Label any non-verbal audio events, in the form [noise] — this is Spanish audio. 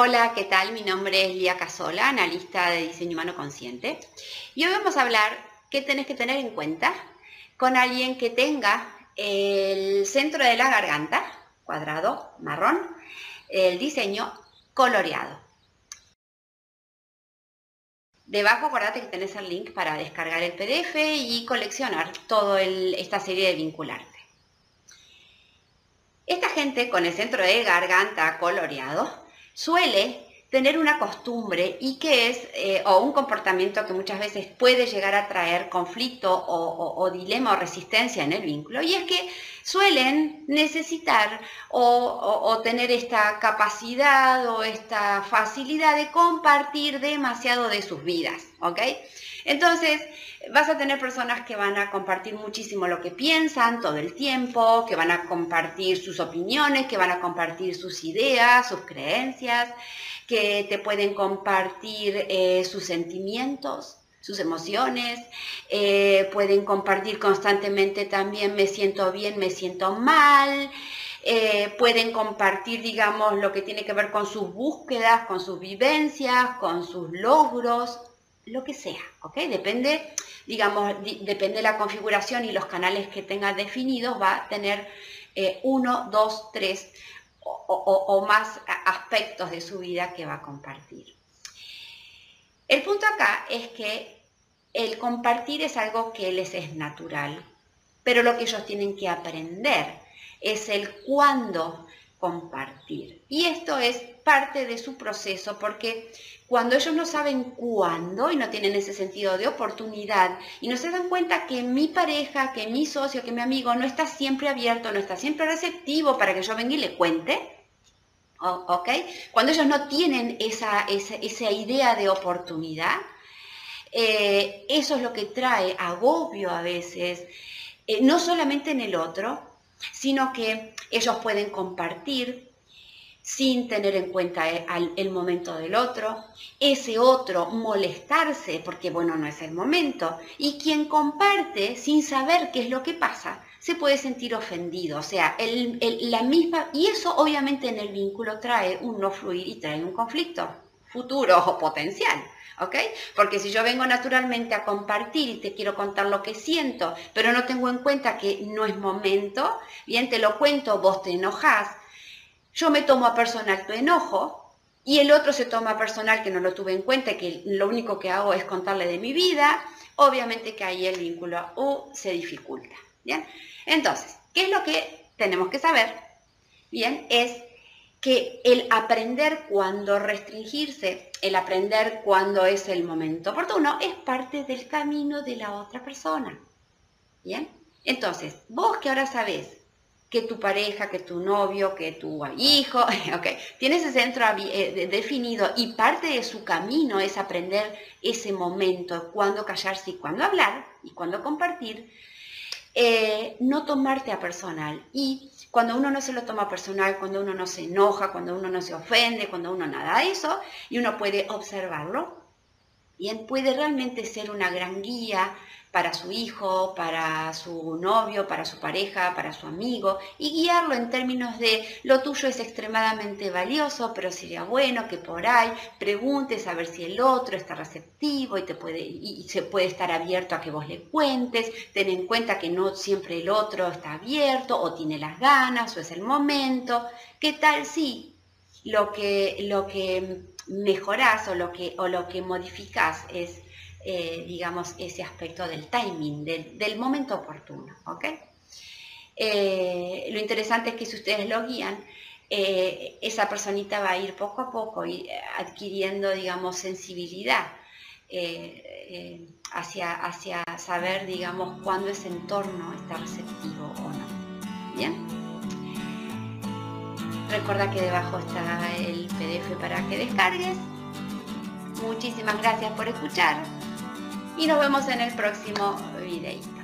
Hola, ¿qué tal? Mi nombre es Lía Casola, analista de diseño humano consciente. Y hoy vamos a hablar qué tenés que tener en cuenta con alguien que tenga el centro de la garganta, cuadrado, marrón, el diseño coloreado. Debajo acordate que tenés el link para descargar el PDF y coleccionar toda esta serie de vincularte. Esta gente con el centro de garganta coloreado suele tener una costumbre y que es, eh, o un comportamiento que muchas veces puede llegar a traer conflicto o, dilema o resistencia en el vínculo, y es que suelen necesitar o, tener esta capacidad o esta facilidad de compartir demasiado de sus vidas, ¿ok? Entonces, vas a tener personas que van a compartir muchísimo lo que piensan todo el tiempo, que van a compartir sus opiniones, que van a compartir sus ideas, sus creencias, que te pueden compartir eh, sus sentimientos, sus emociones, eh, pueden compartir constantemente también me siento bien, me siento mal, eh, pueden compartir, digamos, lo que tiene que ver con sus búsquedas, con sus vivencias, con sus logros, lo que sea, ¿ok? Depende, digamos, depende de la configuración y los canales que tenga definidos, va a tener uno, dos, tres o, más aspectos de su vida que va a compartir. El punto acá es que el compartir es algo que les es natural, pero lo que ellos tienen que aprender es el cuándo compartir. Y esto es parte de su proceso porque cuando ellos no saben cuándo y no tienen ese sentido de oportunidad y no se dan cuenta que mi pareja, que mi socio, que mi amigo no está siempre abierto, no está siempre receptivo para que yo venga y le cuente, ¿ok? Cuando ellos no tienen esa, esa, idea de oportunidad, eh, eso es lo que trae agobio a veces, eh, no solamente en el otro, sino que ellos pueden compartir sin tener en cuenta el, momento del otro, ese otro molestarse porque, bueno, no es el momento, y quien comparte sin saber qué es lo que pasa, se puede sentir ofendido, o sea, la misma, y eso obviamente en el vínculo trae un no fluir y trae un conflicto futuro o potencial. ¿Ok? Porque si yo vengo naturalmente a compartir y te quiero contar lo que siento, pero no tengo en cuenta que no es momento, bien, te lo cuento, vos te enojás, yo me tomo a personal tu enojo y el otro se toma personal que no lo tuve en cuenta que lo único que hago es contarle de mi vida, obviamente que ahí el vínculo U se dificulta. Bien, entonces, ¿qué es lo que tenemos que saber? Bien, es que el aprender cuándo restringirse, el aprender cuándo es el momento oportuno, es parte del camino de la otra persona. Bien, entonces, vos que ahora sabés que tu pareja, que tu novio, que tu hijo, [laughs] ok, tiene ese centro eh, definido y parte de su camino es aprender ese momento, cuándo callarse y cuándo hablar y cuándo compartir, eh, no tomarte a personal. Y cuando uno no se lo toma personal, cuando uno no se enoja, cuando uno no se ofende, cuando uno nada de eso, y uno puede observarlo, bien, puede realmente ser una gran guía para su hijo, para su novio, para su pareja, para su amigo, y guiarlo en términos de lo tuyo es extremadamente valioso, pero sería bueno que por ahí preguntes a ver si el otro está receptivo y, te puede, y se puede estar abierto a que vos le cuentes, ten en cuenta que no siempre el otro está abierto o tiene las ganas o es el momento, ¿qué tal si lo que, lo que mejorás o lo que, o lo que modificás es eh, digamos, ese aspecto del timing, del, momento oportuno. Eh, lo interesante es que si ustedes lo guían, eh, esa personita va a ir poco a poco y adquiriendo, digamos, sensibilidad hacia, hacia saber, digamos, cuándo ese entorno está receptivo o no. ¿Bien? Recuerda que debajo está el PDF para que descargues. Muchísimas gracias por escuchar y nos vemos en el próximo video.